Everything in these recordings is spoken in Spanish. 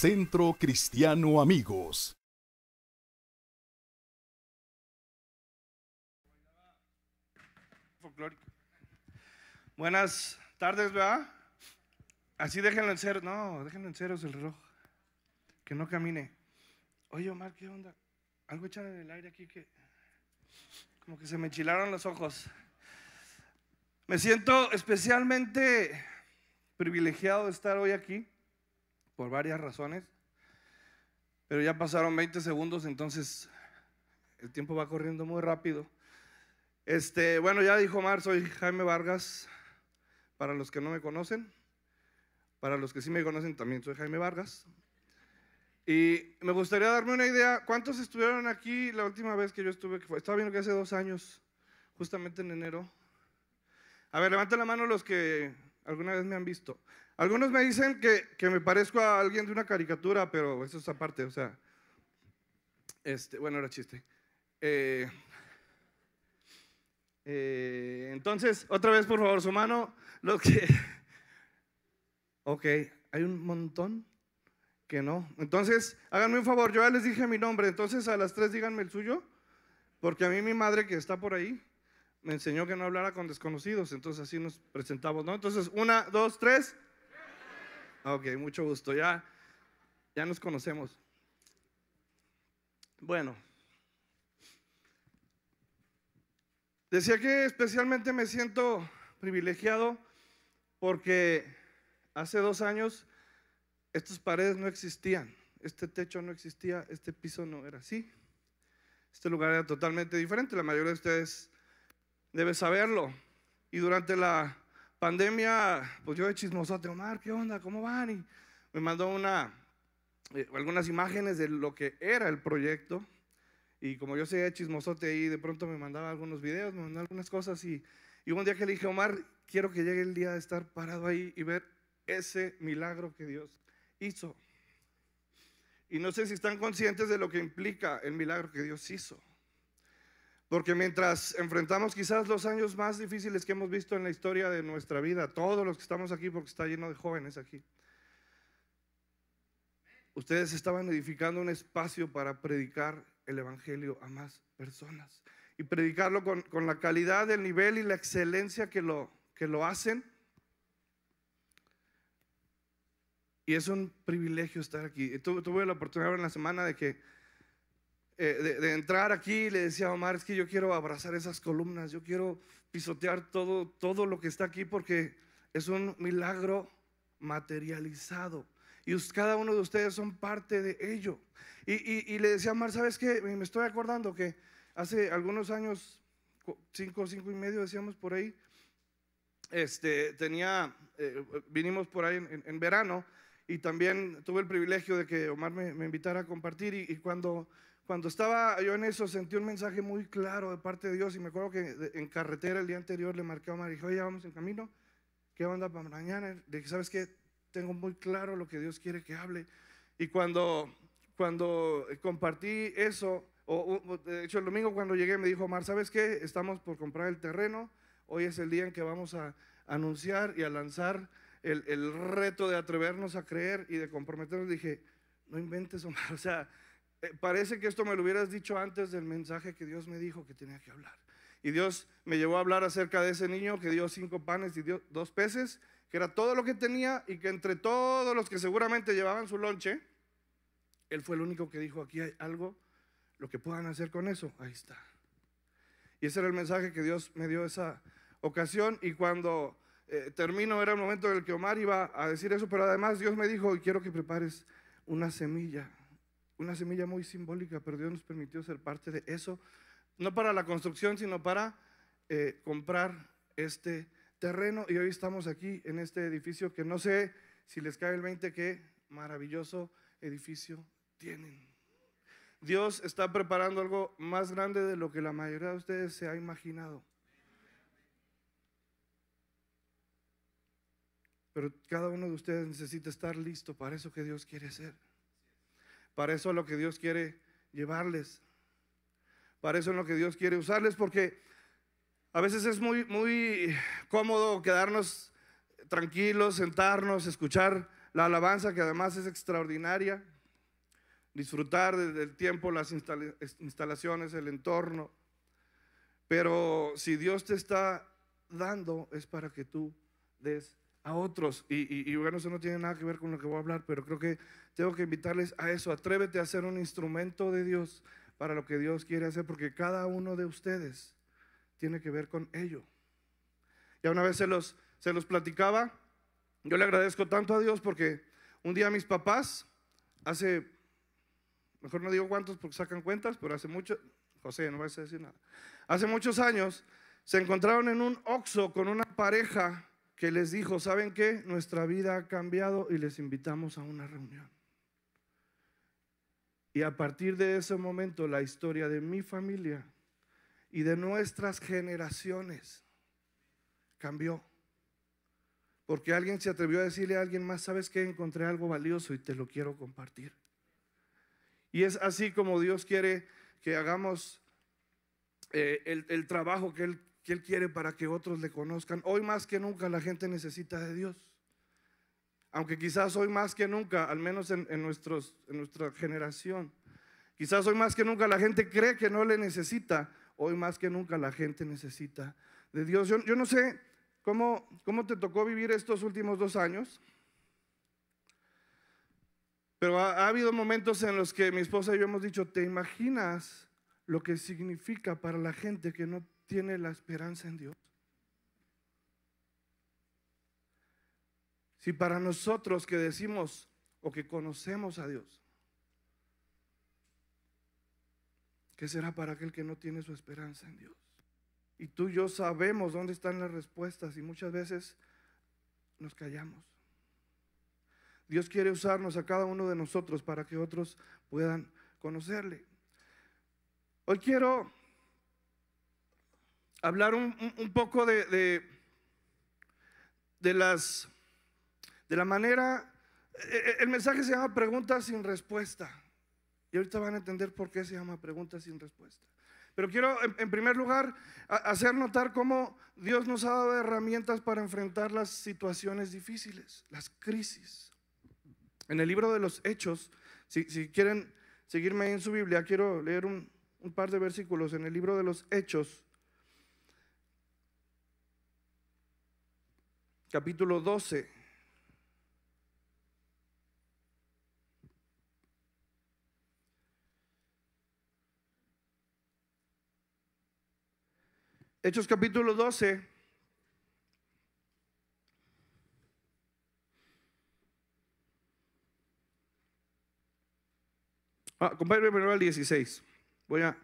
Centro Cristiano Amigos. Buenas tardes, ¿verdad? Así déjenlo en cero. No, déjenlo en ceros el reloj. Que no camine. Oye, Omar, ¿qué onda? Algo echan en el aire aquí que. Como que se me enchilaron los ojos. Me siento especialmente privilegiado de estar hoy aquí por varias razones. Pero ya pasaron 20 segundos, entonces el tiempo va corriendo muy rápido. Este, bueno, ya dijo Omar, soy Jaime Vargas. Para los que no me conocen, para los que sí me conocen, también soy Jaime Vargas. Y me gustaría darme una idea, ¿cuántos estuvieron aquí la última vez que yo estuve? estaba viendo que hace dos años, justamente en enero. A ver, levanten la mano los que alguna vez me han visto. Algunos me dicen que, que me parezco a alguien de una caricatura, pero eso es aparte, o sea, este, bueno, era chiste. Eh, eh, entonces, otra vez, por favor, su mano. Los que. Ok, hay un montón que no. Entonces, háganme un favor, yo ya les dije mi nombre, entonces a las tres díganme el suyo, porque a mí mi madre que está por ahí me enseñó que no hablara con desconocidos, entonces así nos presentamos, ¿no? Entonces, una, dos, tres. Ok, mucho gusto, ya, ya nos conocemos. Bueno. Decía que especialmente me siento privilegiado porque hace dos años estas paredes no existían, este techo no existía, este piso no era así. Este lugar era totalmente diferente, la mayoría de ustedes debe saberlo. Y durante la pandemia, pues yo de chismosote, Omar, ¿qué onda? ¿Cómo van? Y me mandó una, eh, algunas imágenes de lo que era el proyecto. Y como yo sé chismosote ahí, de pronto me mandaba algunos videos, me mandaba algunas cosas. Y, y un día que le dije, Omar, quiero que llegue el día de estar parado ahí y ver ese milagro que Dios hizo. Y no sé si están conscientes de lo que implica el milagro que Dios hizo. Porque mientras enfrentamos quizás los años más difíciles que hemos visto en la historia de nuestra vida, todos los que estamos aquí, porque está lleno de jóvenes aquí, ustedes estaban edificando un espacio para predicar el Evangelio a más personas y predicarlo con, con la calidad, el nivel y la excelencia que lo, que lo hacen. Y es un privilegio estar aquí. Tuve, tuve la oportunidad en la semana de que eh, de, entrar aquí le decía Omar, es que yo quiero abrazar esas columnas, yo quiero pisotear todo, todo lo que está aquí porque es un milagro materializado. Y cada uno de ustedes son parte de ello. Y, le decía a Mar, ¿sabes qué? Me estoy acordando que hace algunos años, cinco, cinco y medio decíamos por ahí, este, tenía, eh, vinimos por ahí en, verano y también tuve el privilegio de que Omar me, invitara a compartir y, cuando, cuando estaba yo en eso sentí un mensaje muy claro de parte de Dios y me acuerdo que en carretera el día anterior le marqué a Omar y dije, oye, vamos en camino, ¿qué onda para mañana? Le dije, ¿sabes qué? Tengo muy claro lo que Dios quiere que hable. Y cuando cuando compartí eso, o, de hecho el domingo cuando llegué me dijo Omar, ¿sabes qué? Estamos por comprar el terreno, hoy es el día en que vamos a anunciar y a lanzar el, el reto de atrevernos a creer y de comprometernos. Dije, no inventes Omar, o sea, parece que esto me lo hubieras dicho antes del mensaje que Dios me dijo que tenía que hablar. Y Dios me llevó a hablar acerca de ese niño que dio cinco panes y dio dos peces, que era todo lo que tenía y que entre todos los que seguramente llevaban su lonche, él fue el único que dijo, aquí hay algo, lo que puedan hacer con eso, ahí está. Y ese era el mensaje que Dios me dio esa ocasión y cuando eh, termino era el momento en el que Omar iba a decir eso, pero además Dios me dijo, quiero que prepares una semilla, una semilla muy simbólica, pero Dios nos permitió ser parte de eso, no para la construcción, sino para eh, comprar este terreno. Y hoy estamos aquí en este edificio que no sé si les cae el 20, qué maravilloso edificio tienen. Dios está preparando algo más grande de lo que la mayoría de ustedes se ha imaginado. Pero cada uno de ustedes necesita estar listo para eso que Dios quiere hacer. Para eso es lo que Dios quiere llevarles. Para eso es lo que Dios quiere usarles porque a veces es muy muy cómodo quedarnos tranquilos, sentarnos, escuchar la alabanza que además es extraordinaria, disfrutar del tiempo, las instalaciones, el entorno. Pero si Dios te está dando es para que tú des a otros. Y, bueno, eso no tiene nada que ver con lo que voy a hablar, pero creo que tengo que invitarles a eso. Atrévete a ser un instrumento de Dios para lo que Dios quiere hacer, porque cada uno de ustedes tiene que ver con ello. Ya una vez se los, se los platicaba, yo le agradezco tanto a Dios porque un día mis papás, hace, mejor no digo cuántos porque sacan cuentas, pero hace mucho, José, no vas a decir nada, hace muchos años se encontraron en un oxo con una pareja que les dijo, ¿saben qué? Nuestra vida ha cambiado y les invitamos a una reunión. Y a partir de ese momento la historia de mi familia y de nuestras generaciones cambió. Porque alguien se atrevió a decirle a alguien más, ¿sabes qué? Encontré algo valioso y te lo quiero compartir. Y es así como Dios quiere que hagamos eh, el, el trabajo que Él que Él quiere para que otros le conozcan. Hoy más que nunca la gente necesita de Dios. Aunque quizás hoy más que nunca, al menos en, nuestros, en nuestra generación, quizás hoy más que nunca la gente cree que no le necesita. Hoy más que nunca la gente necesita de Dios. Yo, no sé cómo, cómo te tocó vivir estos últimos dos años. Pero ha, ha, habido momentos en los que mi esposa y yo hemos dicho, ¿te imaginas lo que significa para la gente que no tiene la esperanza en Dios? Si para nosotros que decimos o que conocemos a Dios, ¿qué será para aquel que no tiene su esperanza en Dios? Y tú y yo sabemos dónde están las respuestas y muchas veces nos callamos. Dios quiere usarnos a cada uno de nosotros para que otros puedan conocerle. Hoy quiero hablar un, poco de, de, las, de la manera, e, e, el mensaje se llama preguntas sin respuesta. Y ahorita van a entender por qué se llama preguntas sin respuesta. Pero quiero, en, primer lugar, hacer notar cómo Dios nos ha dado herramientas para enfrentar las situaciones difíciles, las crisis. En el libro de los Hechos, si, quieren seguirme en su Biblia, quiero leer un par de versículos en el libro de los Hechos, capítulo 12. Hechos capítulo 12. Ah, primero al 16. Voy a,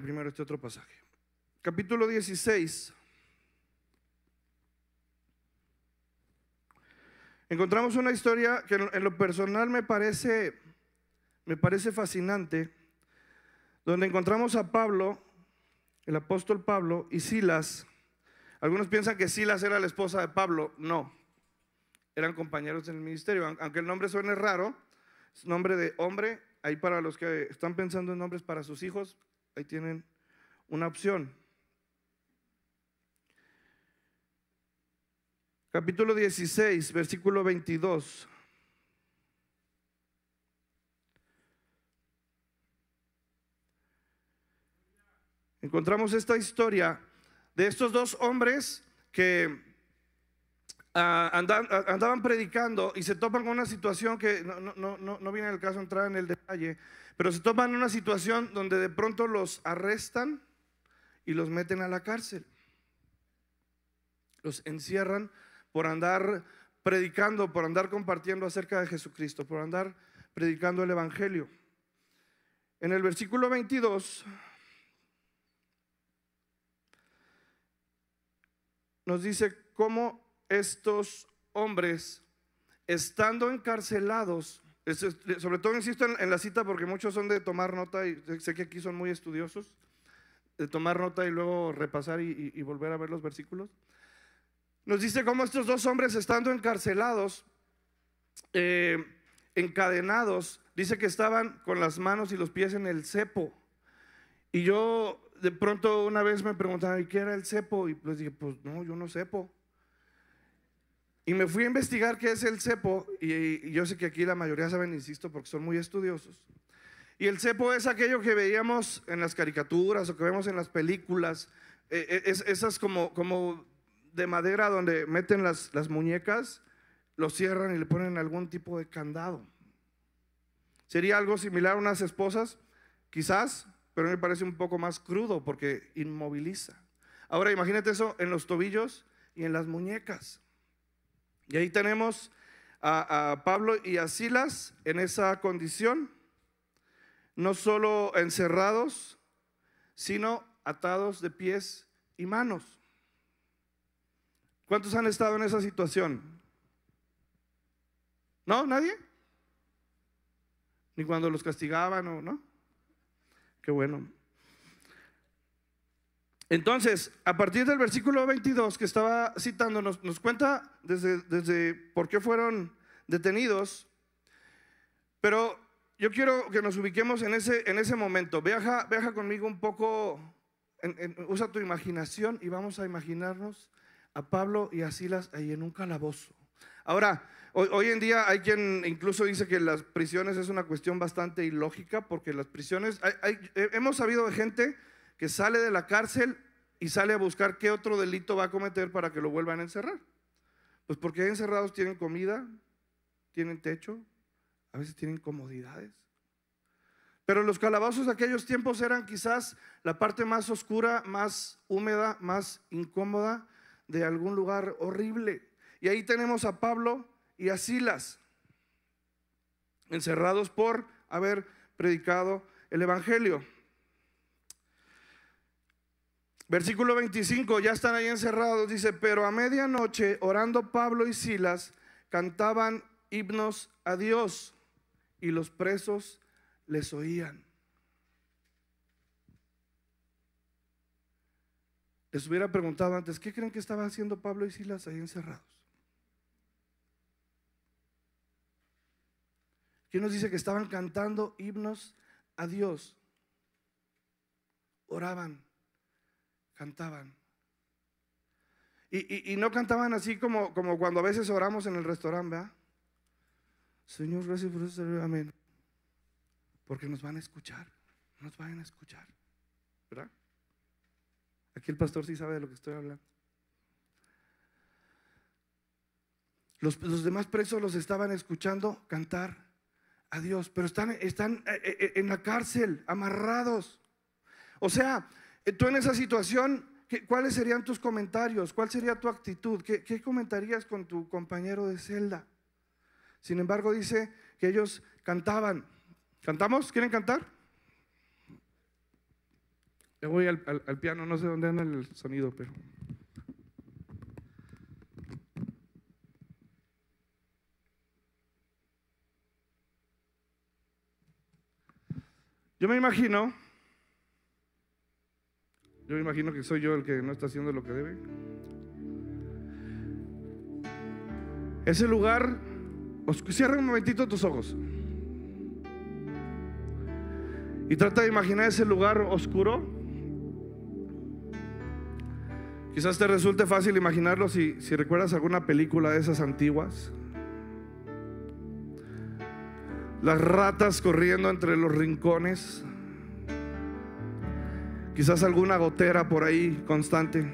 primero este otro pasaje. Capítulo 16. Encontramos una historia que en lo personal me parece, me parece fascinante, donde encontramos a Pablo, el apóstol Pablo, y Silas. Algunos piensan que Silas era la esposa de Pablo. No, eran compañeros en el ministerio. Aunque el nombre suene raro, es nombre de hombre. Ahí para los que están pensando en nombres para sus hijos, ahí tienen una opción. Capítulo 16, versículo 22. Encontramos esta historia de estos dos hombres que ah, andaban, predicando y se topan con una situación que no, no, viene el caso entrar en el detalle, pero se topan en una situación donde de pronto los arrestan y los meten a la cárcel. Los encierran por andar predicando, por andar compartiendo acerca de Jesucristo, por andar predicando el Evangelio. En el versículo 22 nos dice cómo estos hombres, estando encarcelados, sobre todo insisto en, la cita porque muchos son de tomar nota y sé que aquí son muy estudiosos, de tomar nota y luego repasar y volver a ver los versículos. Nos dice cómo estos dos hombres estando encarcelados, eh, encadenados, dice que estaban con las manos y los pies en el cepo. Y yo de pronto una vez me preguntaba, ¿y qué era el cepo? Y pues dije, pues no, yo no cepo. Y me fui a investigar qué es el cepo, y, yo sé que aquí la mayoría saben, insisto, porque son muy estudiosos. Y el cepo es aquello que veíamos en las caricaturas o que vemos en las películas, eh, eh, es, esas como, como de madera donde meten las, las muñecas, lo cierran y le ponen algún tipo de candado. Sería algo similar a unas esposas, quizás, pero me parece un poco más crudo porque inmoviliza. Ahora imagínate eso en los tobillos y en las muñecas. Y ahí tenemos a, Pablo y a Silas en esa condición, no solo encerrados, sino atados de pies y manos. ¿Cuántos han estado en esa situación? ¿No? ¿Nadie? Ni cuando los castigaban o no. Qué bueno. Entonces, a partir del versículo 22 que estaba citando, nos, cuenta desde, desde, por qué fueron detenidos, pero yo quiero que nos ubiquemos en ese, en ese momento. Viaja, viaja conmigo un poco, usa tu imaginación y vamos a imaginarnos a Pablo y a Silas ahí en un calabozo. Ahora, hoy, en día hay quien incluso dice que las prisiones es una cuestión bastante ilógica, porque las prisiones, hemos sabido de gente que sale de la cárcel y sale a buscar qué otro delito va a cometer para que lo vuelvan a encerrar. Pues porque hay encerrados tienen comida, tienen techo, a veces tienen comodidades. Pero los calabozos de aquellos tiempos eran quizás la parte más oscura, más húmeda, más incómoda de algún lugar horrible. Y ahí tenemos a Pablo y a Silas, encerrados por haber predicado el Evangelio. Versículo 25, ya están ahí encerrados, dice, pero a medianoche, orando Pablo y Silas, cantaban himnos a Dios y los presos les oían. Les hubiera preguntado antes, ¿qué creen que estaban haciendo Pablo y Silas ahí encerrados? ¿Quién nos dice que estaban cantando himnos a Dios? Oraban cantaban. Y, no cantaban así como, como cuando a veces oramos en el restaurante, ¿verdad? Señor, gracias por eso, amén. Porque nos van a escuchar, nos van a escuchar, ¿verdad? Aquí el pastor sí sabe de lo que estoy hablando. Los, los, demás presos los estaban escuchando cantar a Dios, pero están, están eh, eh, en la cárcel, amarrados. O sea, eh, tú en esa situación, ¿cuáles serían tus comentarios? ¿Cuál sería tu actitud? ¿Qué, comentarías con tu compañero de celda? Sin embargo, dice que ellos cantaban. ¿Cantamos? ¿Quieren cantar? Le voy al, piano, no sé dónde anda el sonido, pero... Yo me imagino yo me imagino que soy yo el que no está haciendo lo que debe. Ese lugar, cierra un momentito tus ojos. Y trata de imaginar ese lugar oscuro. Quizás te resulte fácil imaginarlo si, si recuerdas alguna película de esas antiguas. Las ratas corriendo entre los rincones Quizás alguna gotera por ahí constante.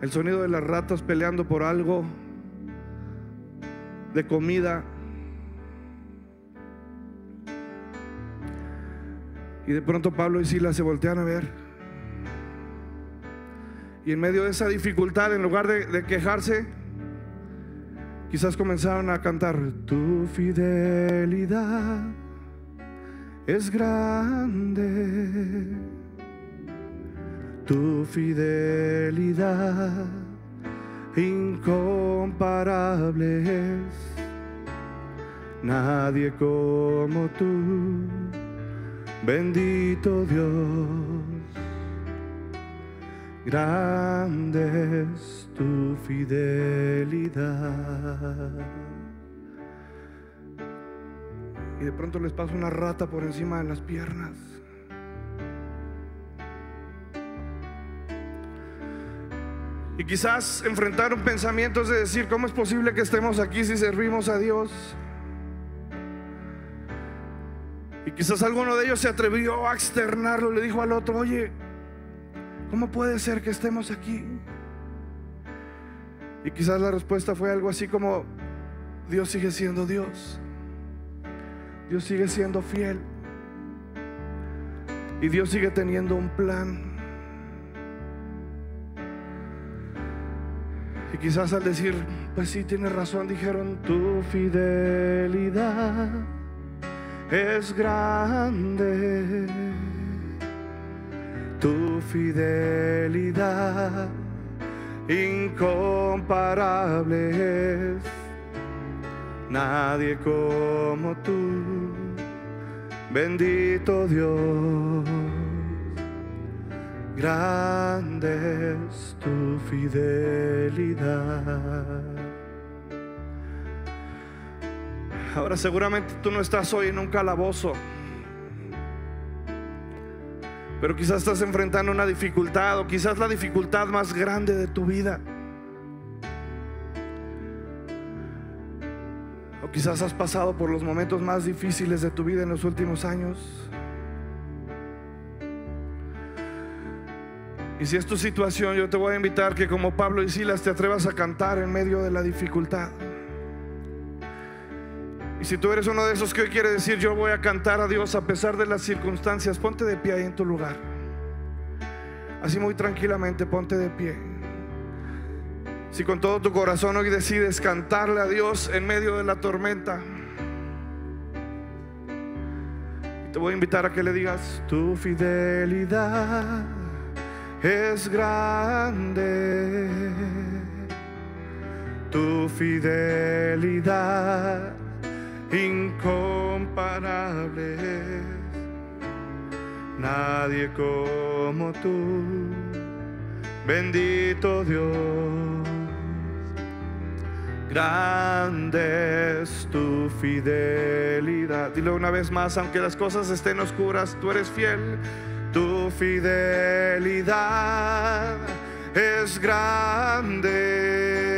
El sonido de las ratas peleando por algo de comida. Y de pronto Pablo y Silas se voltean a ver. Y en medio de esa dificultad, en lugar de, de quejarse, Quizás comenzaron a cantar, tu fidelidad es grande, tu fidelidad incomparable es, nadie como tú, Bendito Dios, grande es tu fidelidad. Y de pronto les pasa una rata por encima de las piernas. Y quizás enfrentaron pensamientos de decir, ¿cómo es posible que estemos aquí si servimos a Dios? Y quizás alguno de ellos se atrevió a externarlo, le dijo al otro, oye, ¿cómo puede ser que estemos aquí? Y quizás la respuesta fue algo así como, Dios sigue siendo Dios. Dios sigue siendo fiel. Y Dios sigue teniendo un plan. Y quizás al decir, pues sí, tienes razón, dijeron, tu fidelidad es grande. Tu fidelidad incomparable es. Nadie como tú, bendito Dios. Grande es tu fidelidad. Ahora seguramente tú no estás hoy en un calabozo, pero quizás estás enfrentando una dificultad o quizás la dificultad más grande de tu vida. O quizás has pasado por los momentos más difíciles de tu vida en los últimos años. Y si es tu situación, yo te voy a invitar que como Pablo y Silas te atrevas a cantar en medio de la dificultad. Y si tú eres uno de esos que hoy quiere decir, yo voy a cantar a Dios a pesar de las circunstancias, ponte de pie ahí en tu lugar. Así muy tranquilamente, ponte de pie. Si con todo tu corazón hoy decides cantarle a Dios en medio de la tormenta, te voy a invitar a que le digas, tu fidelidad es grande, tu fidelidad incomparable. Nadie como tú, bendito Dios. Grande es tu fidelidad. Dilo una vez más, aunque las cosas estén oscuras, tú eres fiel. Tu fidelidad es grande.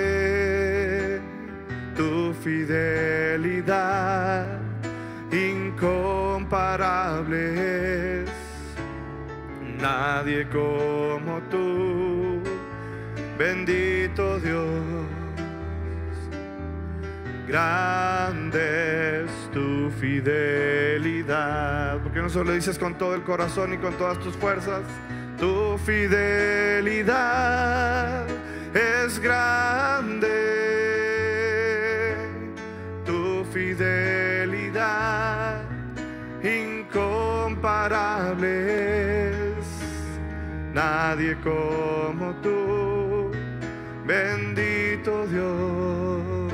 Tu fidelidad incomparable es. Nadie como tú, bendito Dios. Grande es tu fidelidad. Porque no solo dices con todo el corazón y con todas tus fuerzas. Tu fidelidad es grande. Fidelidad incomparable es. Nadie como tú. Bendito Dios.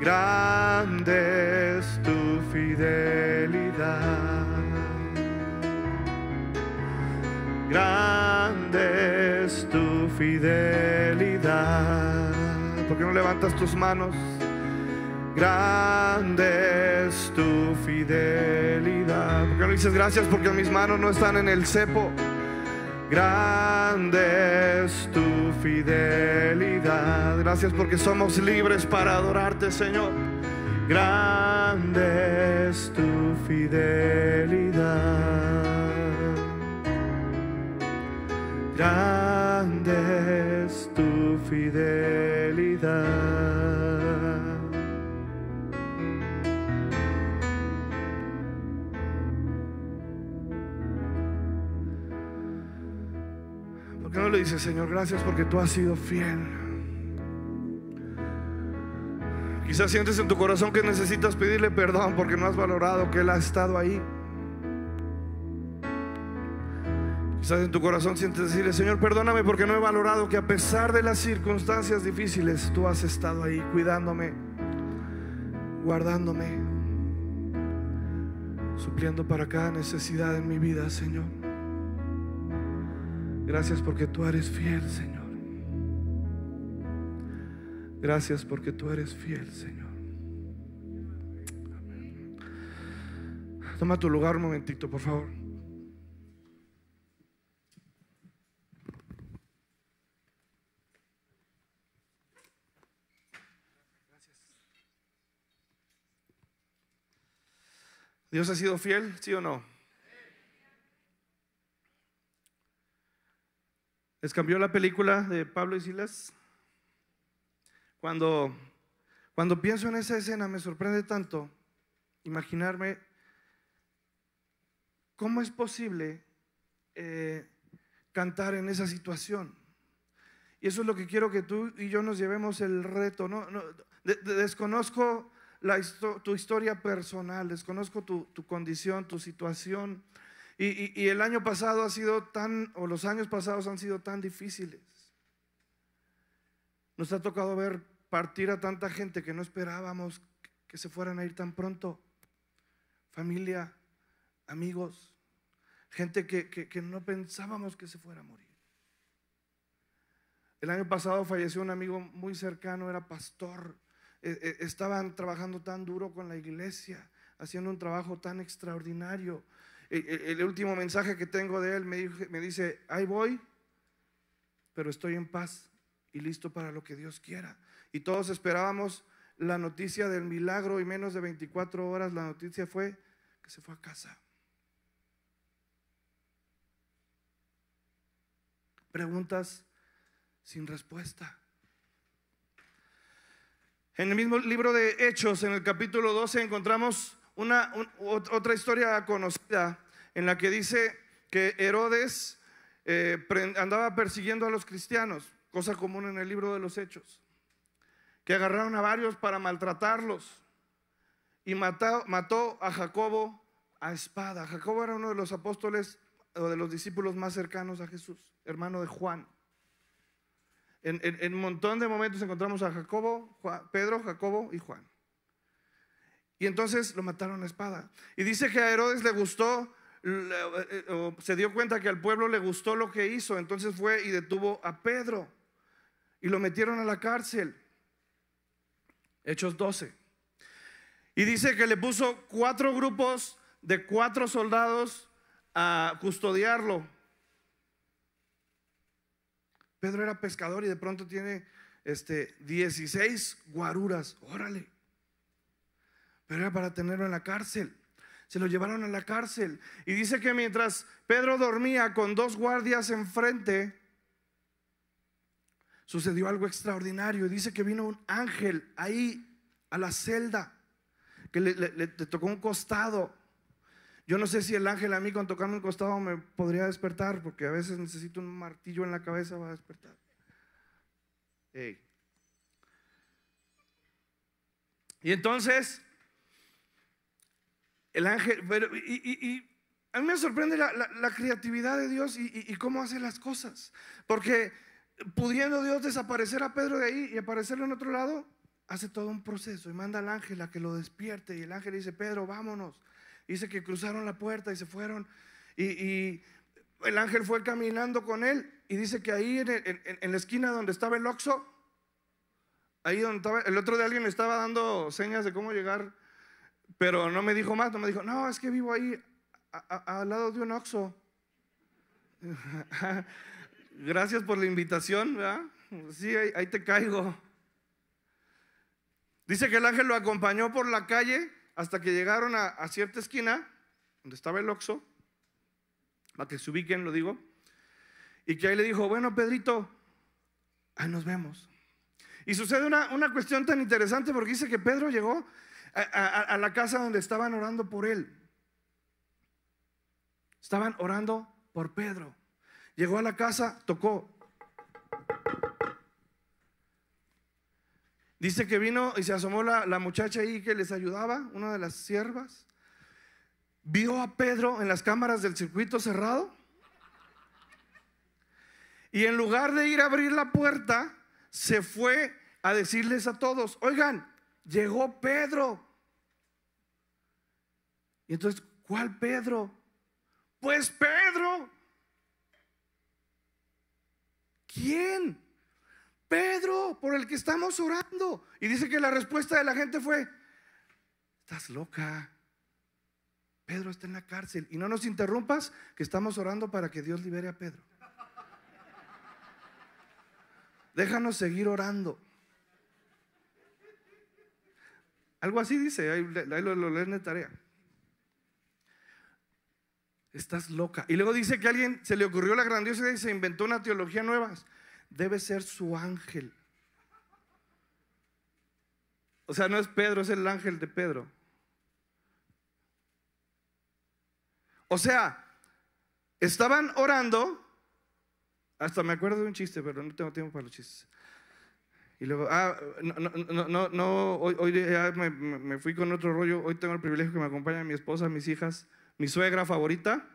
Grande es tu fidelidad. Grande es tu fidelidad. ¿Por qué no levantas tus manos? Grande es tu fidelidad. ¿Por qué no dices gracias porque mis manos no están en el cepo? Grande es tu fidelidad. Gracias porque somos libres para adorarte, Señor. Grande es tu fidelidad. Grande es tu fidelidad. ¿Por qué no le dices, Señor, gracias porque tú has sido fiel? Quizás sientes en tu corazón que necesitas pedirle perdón porque no has valorado que Él ha estado ahí. Quizás en tu corazón sientes decirle, Señor, perdóname porque no he valorado que a pesar de las circunstancias difíciles, tú has estado ahí cuidándome, guardándome, supliendo para cada necesidad en mi vida, Señor. Gracias porque tú eres fiel, Señor. Gracias porque tú eres fiel, Señor. Amén. Toma tu lugar un momentito, por favor. Dios ha sido fiel, sí o no? ¿Les cambió la película de Pablo y Silas? Cuando, cuando pienso en esa escena me sorprende tanto imaginarme cómo es posible eh, cantar en esa situación. Y eso es lo que quiero que tú y yo nos llevemos el reto. No, desconozco tu historia personal, desconozco tu, condición, tu situación. Y, el año pasado ha sido tan, o los años pasados han sido tan difíciles. Nos ha tocado ver partir a tanta gente que no esperábamos que se fueran a ir tan pronto. Familia, amigos, gente que, que no pensábamos que se fuera a morir. El año pasado falleció un amigo muy cercano, era pastor. Eh, eh, estaban trabajando tan duro con la iglesia, haciendo un trabajo tan extraordinario. El último mensaje que tengo de él me dice, ahí voy, pero estoy en paz y listo para lo que Dios quiera. Y todos esperábamos la noticia del milagro y menos de 24 horas la noticia fue que se fue a casa. Preguntas sin respuesta. En el mismo libro de Hechos, en el capítulo 12, encontramos una, otra historia conocida en la que dice que Herodes eh, andaba persiguiendo a los cristianos, cosa común en el libro de los Hechos, que agarraron a varios para maltratarlos y mató, mató a Jacobo a espada. Jacobo era uno de los apóstoles o de los discípulos más cercanos a Jesús, hermano de Juan. En, un montón de momentos encontramos a Jacobo, Pedro, Jacobo y Juan. Y entonces lo mataron a espada. Y dice que a Herodes le gustó, eh, se dio cuenta que al pueblo le gustó lo que hizo. Entonces fue y detuvo a Pedro. Y lo metieron a la cárcel. Hechos 12. Y dice que le puso cuatro grupos de cuatro soldados a custodiarlo Pedro era pescador y de pronto tiene este, 16 guaruras. Órale. Pero era para tenerlo en la cárcel. Se lo llevaron a la cárcel. Y dice que mientras Pedro dormía con dos guardias enfrente, sucedió algo extraordinario. Dice que vino un ángel ahí a la celda, que le tocó un costado yo no sé si el ángel a mí con tocarme un costado me podría despertar, porque a veces necesito un martillo en la cabeza para despertar. Y entonces, el ángel, y, a mí me sorprende la, creatividad de Dios y, cómo hace las cosas. Porque pudiendo Dios desaparecer a Pedro de ahí y aparecerlo en otro lado, hace todo un proceso y manda al ángel a que lo despierte. Y el ángel dice, Pedro, vámonos. Dice que cruzaron la puerta y se fueron. Y, el ángel fue caminando con él. Y dice que ahí en, la esquina donde estaba el Oxo, ahí donde estaba, el otro de alguien estaba dando señas de cómo llegar. Pero no me dijo más, no me dijo, no, es que vivo ahí al lado de un Oxo. Gracias por la invitación, ¿verdad? Sí, ahí, te caigo. Dice que el ángel lo acompañó por la calle hasta que llegaron a, cierta esquina, donde estaba el Oxo, para que se ubiquen, lo digo, y que ahí le dijo, bueno, Pedrito, nos vemos. Y sucede una, una cuestión tan interesante porque dice que Pedro llegó a, la casa donde estaban orando por él. Estaban orando por Pedro. Llegó a la casa, tocó. Dice que vino y se asomó la, muchacha ahí que les ayudaba, una de las siervas. Vio a Pedro en las cámaras del circuito cerrado. Y en lugar de ir a abrir la puerta, se fue a decirles a todos, oigan, llegó Pedro. Y entonces, ¿cuál Pedro? Pues Pedro. ¿Quién? Pedro, por el que estamos orando. Y dice que la respuesta de la gente fue, estás loca. Pedro está en la cárcel. Y no nos interrumpas que estamos orando para que Dios libere a Pedro. Déjanos seguir orando. Algo así dice, ahí, lo, lo leen de tarea. Estás loca. Y luego dice que a alguien se le ocurrió la grandiosa idea y se inventó una teología nueva. Debe ser su ángel. O sea, no es Pedro, es el ángel de Pedro. O sea, estaban orando. Hasta me acuerdo de un chiste, pero no tengo tiempo para los chistes. Y luego, ah, no, no, no, no, hoy, hoy ya me, me, fui con otro rollo. Hoy tengo el privilegio que me acompañen mi esposa, mis hijas, mi suegra favorita.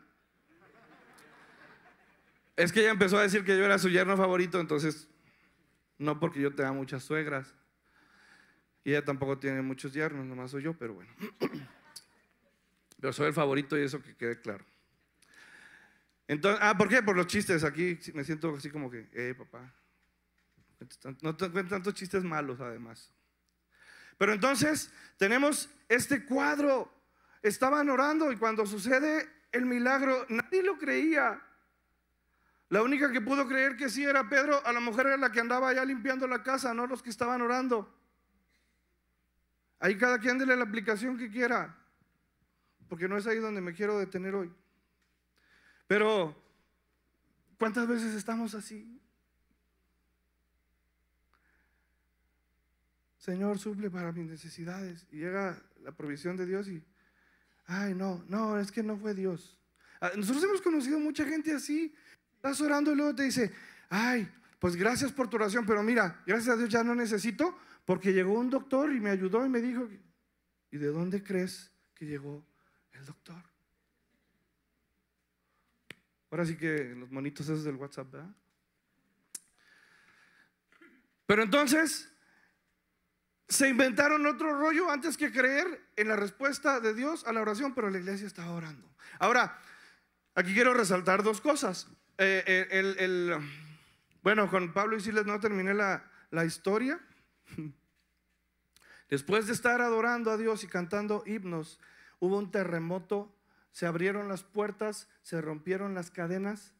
Es que ella empezó a decir que yo era su yerno favorito, entonces, no porque yo tenga muchas suegras. Y ella tampoco tiene muchos yernos, nomás soy yo, pero bueno. Pero soy el favorito y eso que quede claro. Entonces, ah, ¿por qué? Por los chistes. Aquí me siento así como que, eh, papá. No tengo tantos chistes malos, además. Pero entonces tenemos este cuadro. Estaban orando y cuando sucede el milagro, nadie lo creía. La única que pudo creer que sí era Pedro, a la mujer era la que andaba allá limpiando la casa, no los que estaban orando. Ahí cada quien dele la aplicación que quiera, porque no es ahí donde me quiero detener hoy. Pero, ¿cuántas veces estamos así? Señor, suple para mis necesidades. Y llega la provisión de Dios y, ay, no, no, es que no fue Dios. Ah, nosotros hemos conocido mucha gente así. Estás orando y luego te dice, ay, pues gracias por tu oración, pero mira, gracias a Dios ya no necesito, porque llegó un doctor y me ayudó y me dijo, ¿y de dónde crees que llegó el doctor? Ahora sí que los monitos esos del WhatsApp, ¿verdad? Pero entonces se inventaron otro rollo antes que creer en la respuesta de Dios a la oración, pero la iglesia estaba orando. Ahora, aquí quiero resaltar dos cosas. Eh, eh, bueno, con Pablo y Silas no terminé la historia. Después de estar adorando a Dios y cantando himnos, hubo un terremoto, se abrieron las puertas, se rompieron las cadenas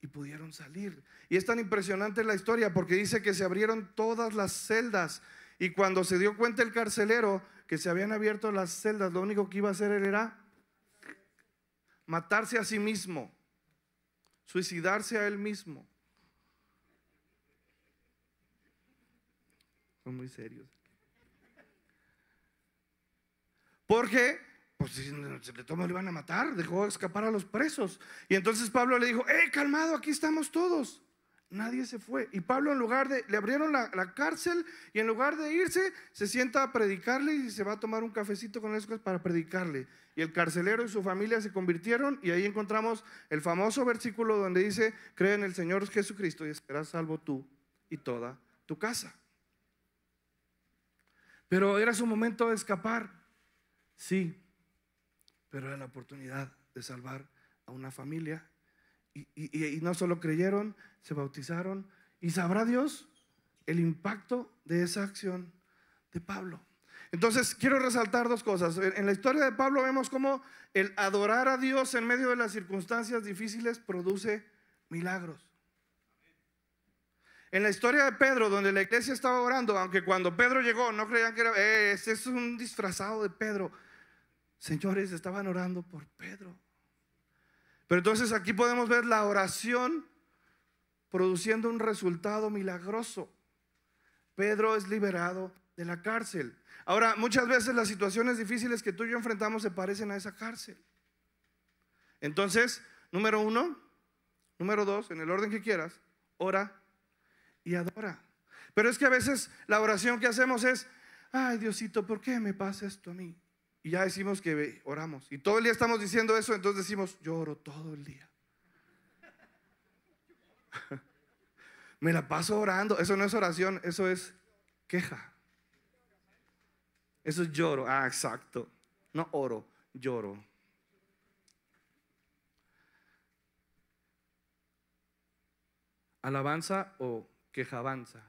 y pudieron salir. Y es tan impresionante la historia porque dice que se abrieron todas las celdas y cuando se dio cuenta el carcelero que se habían abierto las celdas, lo único que iba a hacer él era matarse a sí mismo, suicidarse a él mismo. Son muy serios. Porque, pues si se le toma, le iban a matar, dejó escapar a los presos. Y entonces Pablo le dijo, ¡eh, calmado, aquí estamos todos! Nadie se fue. Y Pablo en lugar de, le abrieron la, cárcel y en lugar de irse, se sienta a predicarle y se va a tomar un cafecito con esas para predicarle. Y el carcelero y su familia se convirtieron y ahí encontramos el famoso versículo donde dice, cree en el Señor Jesucristo y serás salvo tú y toda tu casa. Pero era su momento de escapar, sí, pero era la oportunidad de salvar a una familia. Y, no solo creyeron, se bautizaron. Y sabrá Dios el impacto de esa acción de Pablo. Entonces, quiero resaltar dos cosas. En la historia de Pablo vemos cómo el adorar a Dios en medio de las circunstancias difíciles produce milagros. En la historia de Pedro, donde la iglesia estaba orando, aunque cuando Pedro llegó no creían que era, eh, este es un disfrazado de Pedro. Señores, estaban orando por Pedro. Pero entonces aquí podemos ver la oración produciendo un resultado milagroso. Pedro es liberado de la cárcel. Ahora, muchas veces las situaciones difíciles que tú y yo enfrentamos se parecen a esa cárcel. Entonces, número uno, número dos, en el orden que quieras, ora y adora. Pero es que a veces la oración que hacemos es, ay Diosito, ¿por qué me pasa esto a mí? Y ya decimos que oramos. Y todo el día estamos diciendo eso, entonces decimos, lloro todo el día. me la paso orando. Eso no es oración, eso es queja. Eso es lloro. Ah, exacto. No oro, lloro. Alabanza o queja avanza.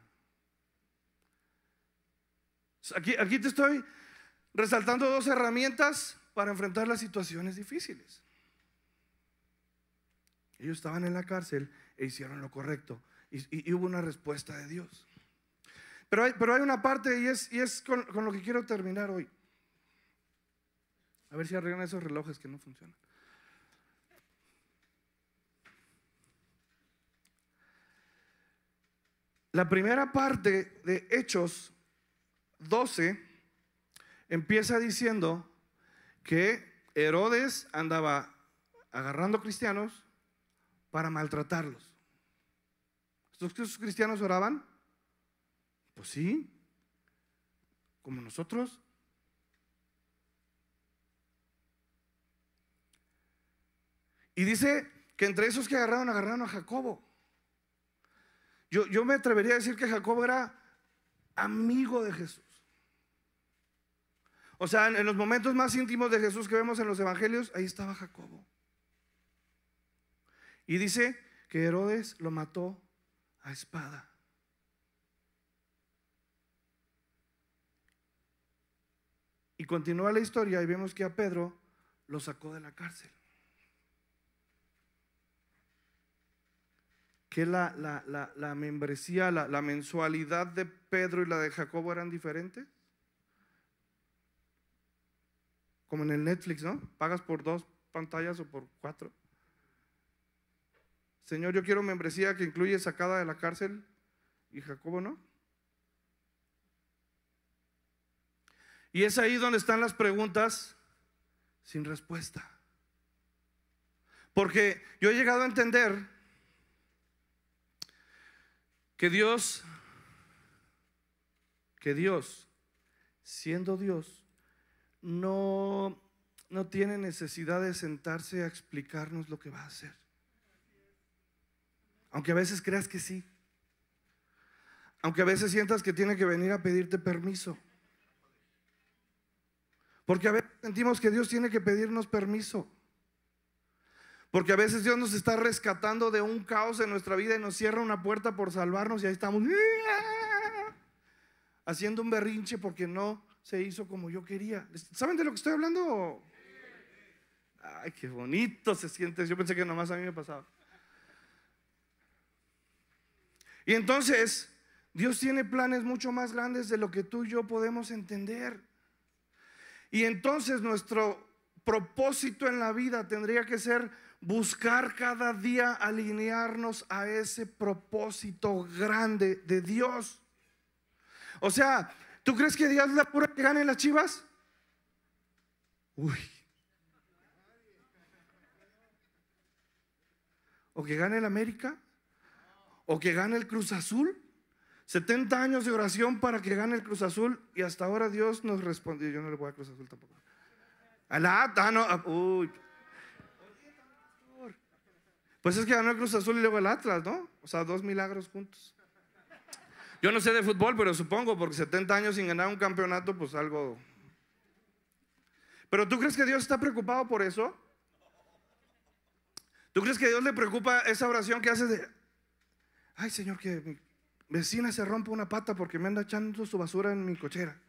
Aquí, aquí te estoy resaltando dos herramientas para enfrentar las situaciones difíciles. Ellos estaban en la cárcel e hicieron lo correcto y, hubo una respuesta de Dios. Pero hay, pero hay una parte y es, y es con, con, lo que quiero terminar hoy. A ver si arreglan esos relojes que no funcionan. La primera parte de Hechos 12 empieza diciendo que Herodes andaba agarrando cristianos para maltratarlos. ¿Estos cristianos oraban? Pues sí, como nosotros. Y dice que entre esos que agarraron, agarraron a Jacobo. Yo, yo me atrevería a decir que Jacobo era amigo de Jesús. O sea, en los momentos más íntimos de Jesús que vemos en los evangelios, ahí estaba Jacobo. Y dice que Herodes lo mató a espada. Y continúa la historia y vemos que a Pedro lo sacó de la cárcel. Que la, la, membresía, la, la mensualidad de Pedro y la de Jacobo eran diferentes. Como en el Netflix, ¿no? Pagas por dos pantallas o por cuatro. Señor, yo quiero membresía que incluye sacada de la cárcel y Jacobo no. Y es ahí donde están las preguntas sin respuesta. Porque yo he llegado a entender que Dios, que Dios, siendo Dios, no, no tiene necesidad de sentarse a explicarnos lo que va a hacer. Aunque a veces creas que sí. Aunque a veces sientas que tiene que venir a pedirte permiso. Porque a veces sentimos que Dios tiene que pedirnos permiso. Porque a veces Dios nos está rescatando de un caos en nuestra vida y nos cierra una puerta por salvarnos y ahí estamos haciendo un berrinche porque no se hizo como yo quería. ¿Saben de lo que estoy hablando? Ay, qué bonito se siente. Yo pensé que nomás a mí me pasaba. Y entonces, Dios tiene planes mucho más grandes de lo que tú y yo podemos entender. Y entonces nuestro propósito en la vida tendría que ser buscar cada día alinearnos a ese propósito grande de Dios. O sea, ¿tú crees que Dios la pura que gane las chivas? Uy. ¿O que gane el América? ¿O que gane el Cruz Azul? 70 años de oración para que gane el Cruz Azul y hasta ahora Dios nos respondió. Yo no le voy a Cruz Azul tampoco. A la ah, no, ah, uy. Pues es que ganó el Cruz Azul y luego el Atlas, ¿no? O sea, dos milagros juntos. Yo no sé de fútbol, pero supongo, porque 70 años sin ganar un campeonato, pues algo. Pero ¿tú crees que Dios está preocupado por eso? ¿Tú crees que Dios le preocupa esa oración que hace de, ay Señor, que vecina se rompe una pata porque me anda echando su basura en mi cochera.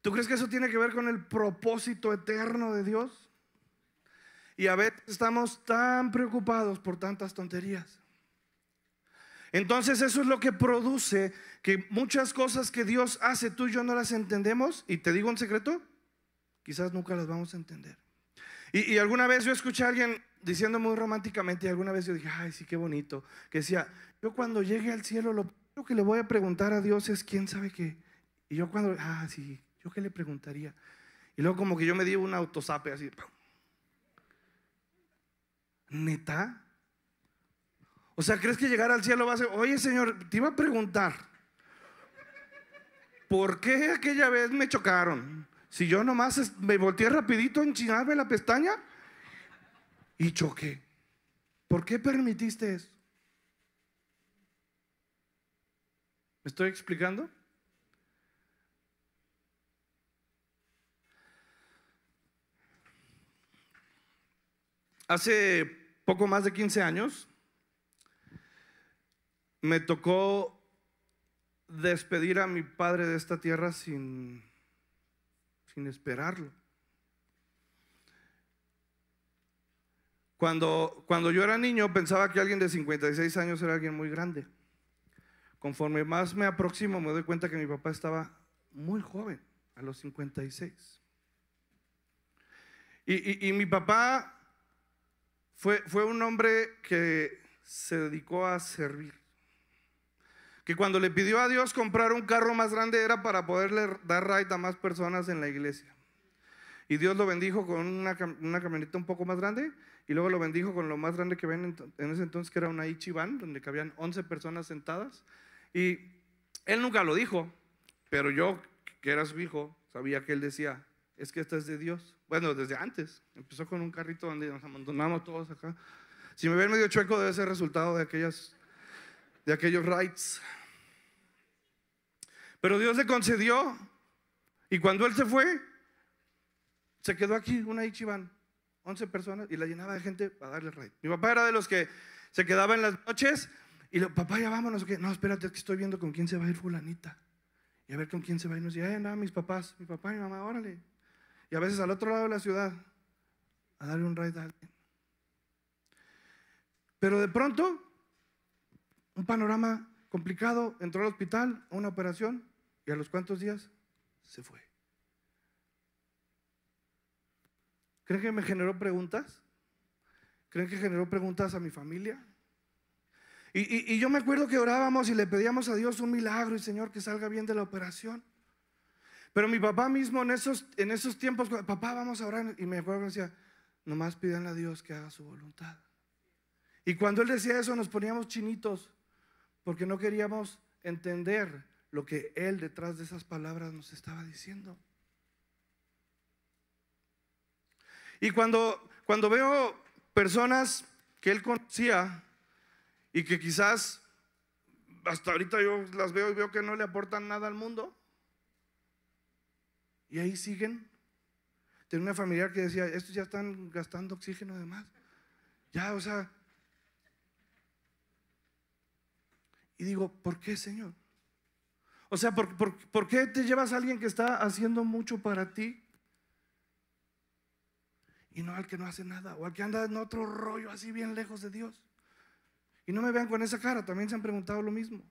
¿Tú crees que eso tiene que ver con el propósito eterno de Dios? Y a veces estamos tan preocupados por tantas tonterías. Entonces eso es lo que produce que muchas cosas que Dios hace tú y yo no las entendemos. Y te digo un secreto, quizás nunca las vamos a entender. Y, alguna vez yo escuché a alguien diciendo muy románticamente, y alguna vez yo dije, ay, sí, qué bonito, que decía, yo cuando llegue al cielo, lo primero que le voy a preguntar a Dios es, ¿quién sabe qué? Y yo cuando, ah, sí, ¿yo qué le preguntaría? Y luego como que yo me di un autosape así, ¿neta? O sea, ¿crees que llegar al cielo va a ser, oye Señor, te iba a preguntar, ¿por qué aquella vez me chocaron? Si yo nomás me volteé rapidito a enchinarme la pestaña y choqué. ¿Por qué permitiste eso? ¿Me estoy explicando? Hace poco más de 15 años me tocó despedir a mi padre de esta tierra sin, sin esperarlo. Cuando, cuando yo era niño pensaba que alguien de 56 años era alguien muy grande. Conforme más me aproximo me doy cuenta que mi papá estaba muy joven, a los 56. Y, y, mi papá fue, fue un hombre que se dedicó a servir. Que cuando le pidió a Dios comprar un carro más grande era para poderle dar ride a más personas en la iglesia. Y Dios lo bendijo con una, camioneta un poco más grande y luego lo bendijo con lo más grande que ven en, ese entonces, que era una Ichiban, donde cabían 11 personas sentadas. Y él nunca lo dijo, pero yo, que era su hijo, sabía que él decía, es que esta es de Dios. Bueno, desde antes. Empezó con un carrito donde nos abandonamos todos acá. Si me ven medio chueco, debe ser resultado de, aquellas, de aquellos rights. Pero Dios le concedió. Y cuando él se fue, se quedó aquí una Ichiban, 11 personas, y la llenaba de gente para darle rey. Mi papá era de los que se quedaba en las noches y le, papá, ya vámonos. No, espérate, que estoy viendo con quién se va a ir fulanita. Y a ver con quién se va a ir. Y nos decía, eh, mis papás, mi papá mi mamá, órale. Y a veces al otro lado de la ciudad, a darle un ride a alguien. Pero de pronto, un panorama complicado, entró al hospital, a una operación, y a los cuantos días se fue. ¿Creen que me generó preguntas? ¿Creen que generó preguntas a mi familia? Y, yo me acuerdo que orábamos y le pedíamos a Dios un milagro y Señor que salga bien de la operación. Pero mi papá mismo en esos, en esos tiempos, papá, vamos a orar. Y me acuerdo que decía, nomás pídanle a Dios que haga su voluntad. Y cuando él decía eso nos poníamos chinitos porque no queríamos entender lo que él detrás de esas palabras nos estaba diciendo. Y cuando, cuando veo personas que él conocía y que quizás hasta ahorita yo las veo y veo que no le aportan nada al mundo, y ahí siguen. Tenía una familiar que decía, estos ya están gastando oxígeno además. Ya, o sea. Y digo, ¿por qué, Señor? O sea, ¿por, qué te llevas a alguien que está haciendo mucho para ti? y no al que no hace nada, o al que anda en otro rollo así bien lejos de Dios. Y no me vean con esa cara, también se han preguntado lo mismo.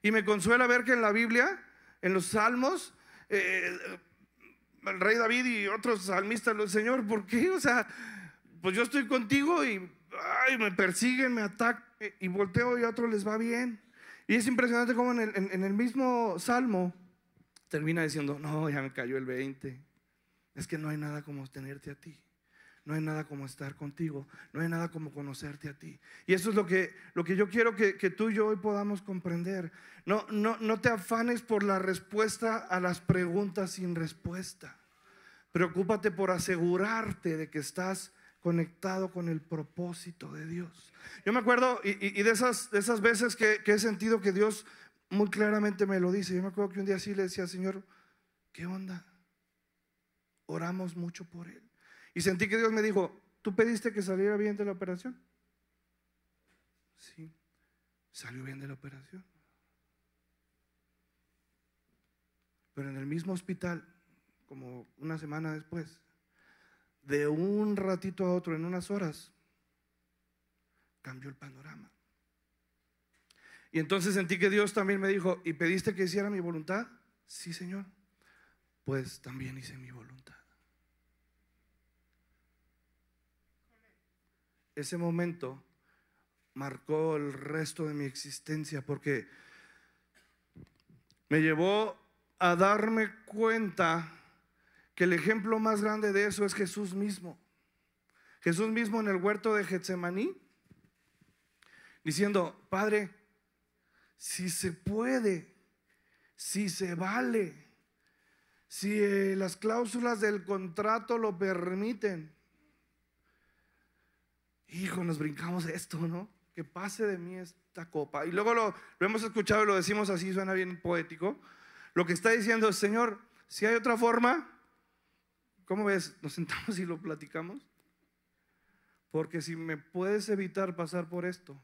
Y me consuela ver que en la Biblia, en los salmos, eh, el rey David y otros salmistas, el Señor, ¿por qué? O sea, pues yo estoy contigo y me persiguen, me atacan y volteo y a otros les va bien. Y es impresionante cómo en el, mismo salmo termina diciendo, no, ya me cayó el 20. Es que no hay nada como tenerte a ti. No hay nada como estar contigo. No hay nada como conocerte a ti. Y eso es lo que, lo que yo quiero que, tú y yo hoy podamos comprender. No, no, no te afanes por la respuesta a las preguntas sin respuesta. Preocúpate por asegurarte de que estás conectado con el propósito de Dios. Yo me acuerdo, y, de, esas, veces que, que he sentido que Dios muy claramente me lo dice. Yo me acuerdo que un día sí le decía, Señor, ¿qué onda? Oramos mucho por él. Y sentí que Dios me dijo, ¿tú pediste que saliera bien de la operación? Sí, salió bien de la operación. Pero en el mismo hospital, como una semana después, de un ratito a otro, en unas horas, cambió el panorama. Y entonces sentí que Dios también me dijo, ¿y pediste que hiciera mi voluntad? Sí, Señor. Pues también hice mi voluntad. ese momento marcó el resto de mi existencia porque me llevó a darme cuenta que el ejemplo más grande de eso es Jesús mismo. Jesús mismo en el huerto de Getsemaní, diciendo, Padre, si se puede, si se vale, si eh, las cláusulas del contrato lo permiten, hijo, nos brincamos esto, ¿no? Que pase de mí esta copa. Y luego lo, hemos escuchado y lo decimos así, suena bien poético. Lo que está diciendo es, Señor, si hay otra forma, ¿cómo ves? Nos sentamos y lo platicamos. Porque si me puedes evitar pasar por esto,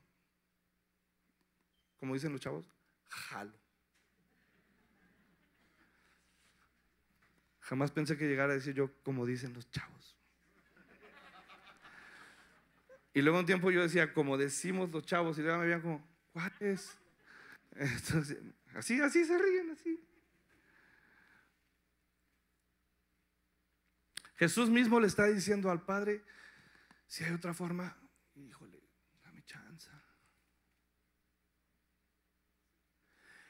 como dicen los chavos, jalo. Jamás pensé que llegara a decir yo como dicen los chavos. Y luego un tiempo yo decía, como decimos los chavos, y luego me veían como, ¿cuáles? así, así se ríen, así. Jesús mismo le está diciendo al Padre, si hay otra forma, híjole, chanza.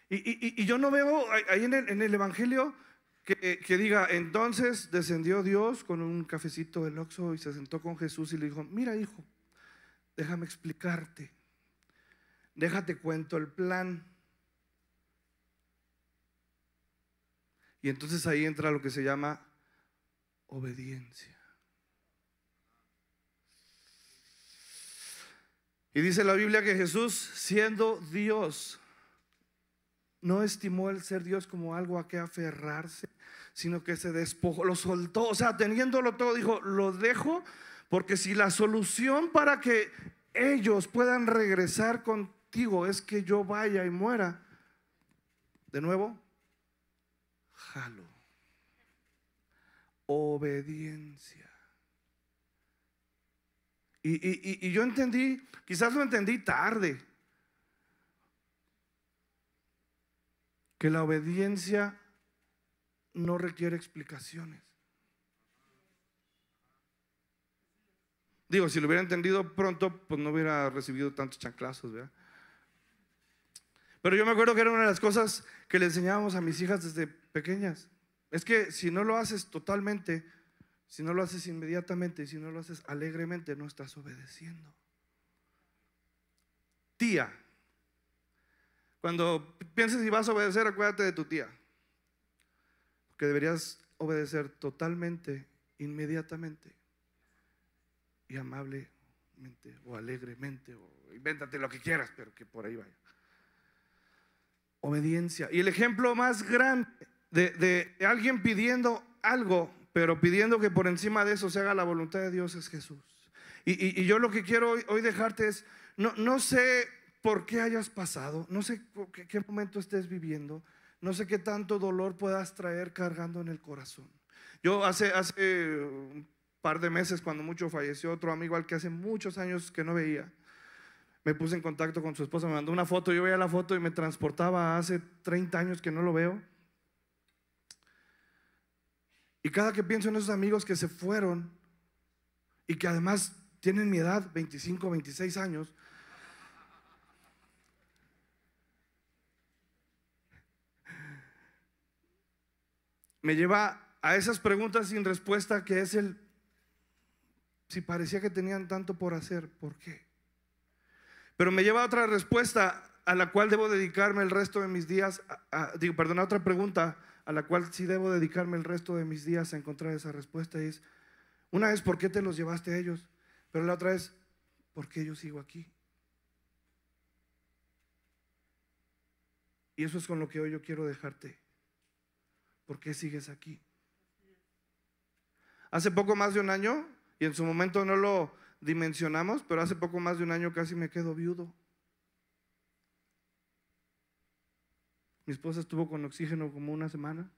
Y, yo no veo ahí en el, Evangelio que, que, diga, entonces descendió Dios con un cafecito del Oxxo y se sentó con Jesús y le dijo, mira hijo, déjame explicarte, déjate cuento el plan. Y entonces ahí entra lo que se llama obediencia. Y dice la Biblia que Jesús, siendo Dios, no estimó el ser Dios como algo a que aferrarse, sino que se despojó, lo soltó, o sea, teniéndolo todo, dijo, lo dejo, porque si la solución para que ellos puedan regresar contigo es que yo vaya y muera, de nuevo, jalo. Obediencia. Y, y, yo entendí, quizás lo entendí tarde, que la obediencia no requiere explicaciones. Digo, si lo hubiera entendido pronto, pues no hubiera recibido tantos chanclazos, ¿verdad? Pero yo me acuerdo que era una de las cosas que le enseñábamos a mis hijas desde pequeñas. Es que si no lo haces totalmente, si no lo haces inmediatamente y si no lo haces alegremente, no estás obedeciendo. Tía, cuando pienses si vas a obedecer, acuérdate de tu tía. Porque deberías obedecer totalmente, inmediatamente y amablemente o alegremente o invéntate lo que quieras, pero que por ahí vaya. Obediencia. Y el ejemplo más grande de, alguien pidiendo algo, pero pidiendo que por encima de eso se haga la voluntad de Dios es Jesús. Y, yo lo que quiero hoy, dejarte es, no, no sé por qué hayas pasado, no sé qué, qué momento estés viviendo, no sé qué tanto dolor puedas traer cargando en el corazón. Yo hace, hace un par de meses, cuando mucho falleció otro amigo al que hace muchos años que no veía, me puse en contacto con su esposa, me mandó una foto, yo veía la foto y me transportaba hace 30 años que no lo veo. Y cada que pienso en esos amigos que se fueron y que además tienen mi edad, 25, 26 años, me lleva a esas preguntas sin respuesta que es el, si parecía que tenían tanto por hacer, ¿por qué? Pero me lleva a otra respuesta a la cual debo dedicarme el resto de mis días, digo, perdón, a otra pregunta a la cual sí debo dedicarme el resto de mis días a encontrar esa respuesta es, una es, ¿por qué te los llevaste a ellos? Pero la otra es, ¿por qué yo sigo aquí? Y eso es con lo que hoy yo quiero dejarte. ¿Por qué sigues aquí? Hace poco más de un año, y en su momento no lo dimensionamos, pero hace poco más de un año casi me quedo viudo. Mi esposa estuvo con oxígeno como una semana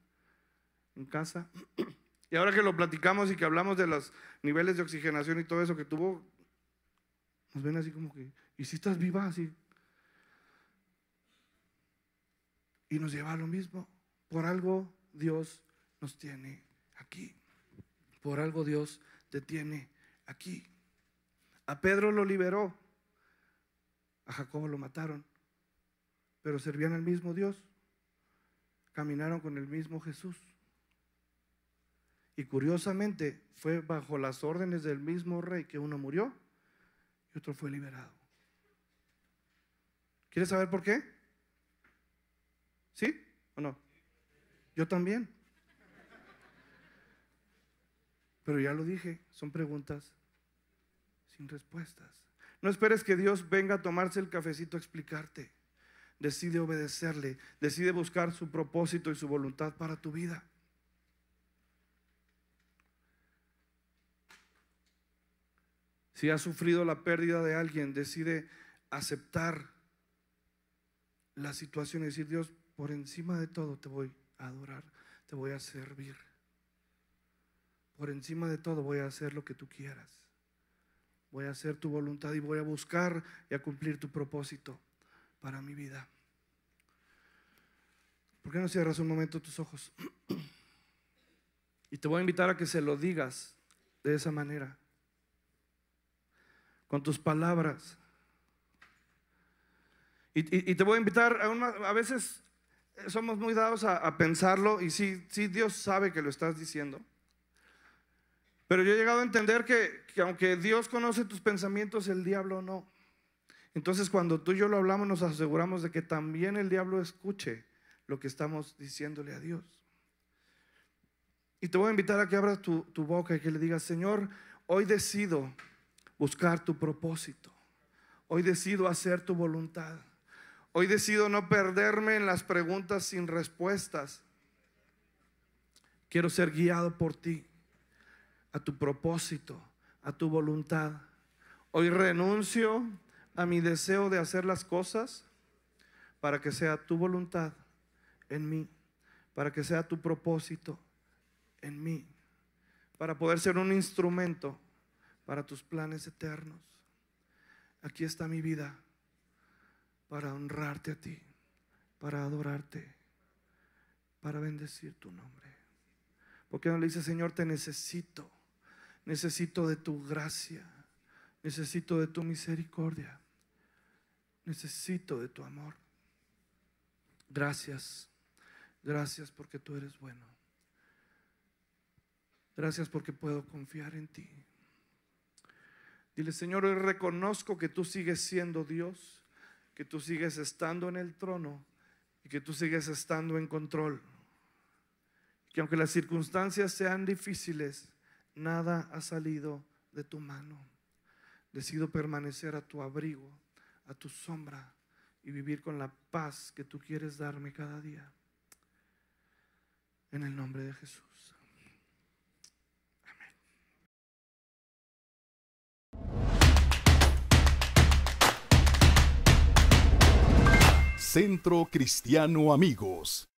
en casa. Y ahora que lo platicamos y que hablamos de los niveles de oxigenación y todo eso que tuvo, nos ven así como que, ¿y si estás viva así? Y nos lleva a lo mismo. Por algo Dios nos tiene aquí. Por algo Dios te tiene aquí. A Pedro lo liberó. A Jacobo lo mataron. Pero servían al mismo Dios. Caminaron con el mismo Jesús. Y curiosamente fue bajo las órdenes del mismo rey que uno murió y otro fue liberado. ¿Quieres saber por qué? ¿Sí o no? Yo también. Pero ya lo dije, son preguntas sin respuestas. No esperes que Dios venga a tomarse el cafecito a explicarte. Decide obedecerle, decide buscar su propósito y su voluntad para tu vida. Si has sufrido la pérdida de alguien, decide aceptar la situación y decir, Dios, por encima de todo te voy adorar, te voy a servir. Por encima de todo voy a hacer lo que tú quieras. Voy a hacer tu voluntad y voy a buscar y a cumplir tu propósito para mi vida. ¿Por qué no cierras un momento tus ojos? Y te voy a invitar a que se lo digas de esa manera. Con tus palabras. Y, te voy a invitar, a, a veces somos muy dados a, a pensarlo y sí, sí, Dios sabe que lo estás diciendo. Pero yo he llegado a entender que, que aunque Dios conoce tus pensamientos, el diablo no. Entonces cuando tú y yo lo hablamos, nos aseguramos de que también el diablo escuche lo que estamos diciéndole a Dios. Y te voy a invitar a que abras tu, tu boca y que le digas, Señor, hoy decido buscar tu propósito. Hoy decido hacer tu voluntad. Hoy decido no perderme en las preguntas sin respuestas. Quiero ser guiado por ti, a tu propósito, a tu voluntad. Hoy renuncio a mi deseo de hacer las cosas para que sea tu voluntad en mí, para que sea tu propósito en mí, para poder ser un instrumento para tus planes eternos. Aquí está mi vida para honrarte a ti, para adorarte, para bendecir tu nombre. Porque no le dice, Señor, te necesito, necesito de tu gracia, necesito de tu misericordia, necesito de tu amor. Gracias, gracias porque tú eres bueno. Gracias porque puedo confiar en ti. Dile, Señor, hoy reconozco que tú sigues siendo Dios, que tú sigues estando en el trono y que tú sigues estando en control. Que aunque las circunstancias sean difíciles, nada ha salido de tu mano. Decido permanecer a tu abrigo, a tu sombra y vivir con la paz que tú quieres darme cada día. En el nombre de Jesús. Centro Cristiano Amigos.